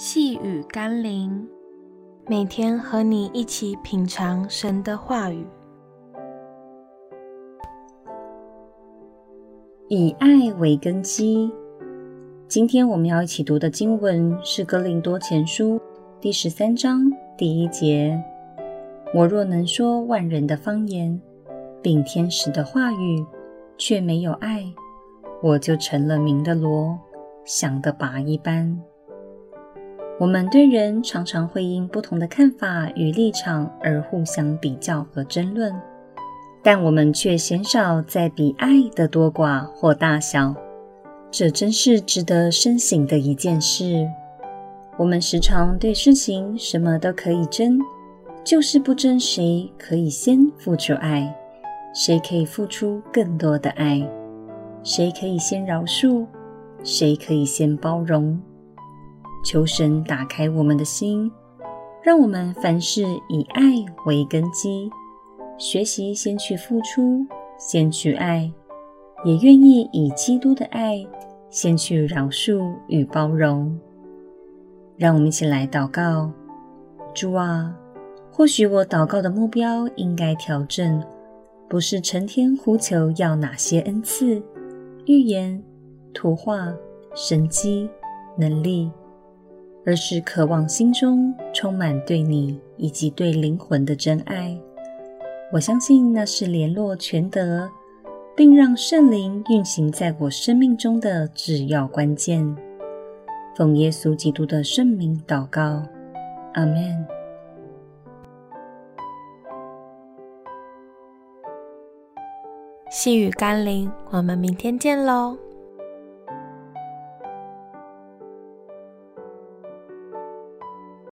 细雨甘霖，每天和你一起品尝神的话语，以爱为根基。今天我们要一起读的经文是《哥林多前书》第十三章第一节：“我若能说万人的方言，并天使的话语，却没有爱，我就成了鸣的锣，响的拔一般。”我们对人常常会因不同的看法与立场而互相比较和争论，但我们却鲜少在比爱的多寡或大小。这真是值得深省的一件事。我们时常对事情什么都可以争，就是不争谁可以先付出爱，谁可以付出更多的爱，谁可以先饶恕，谁可以先包容。求神打开我们的心，让我们凡事以爱为根基，学习先去付出，先去爱，也愿意以基督的爱先去饶恕与包容。让我们一起来祷告：主啊，或许我祷告的目标应该调整，不是成天呼求要哪些恩赐、预言、图画、神迹、能力。而是渴望心中充满对你以及对灵魂的真爱。我相信那是联络全德，并让圣灵运行在我生命中的至要关键。奉耶稣基督的圣名祷告，阿们。细雨甘霖，我们明天见喽。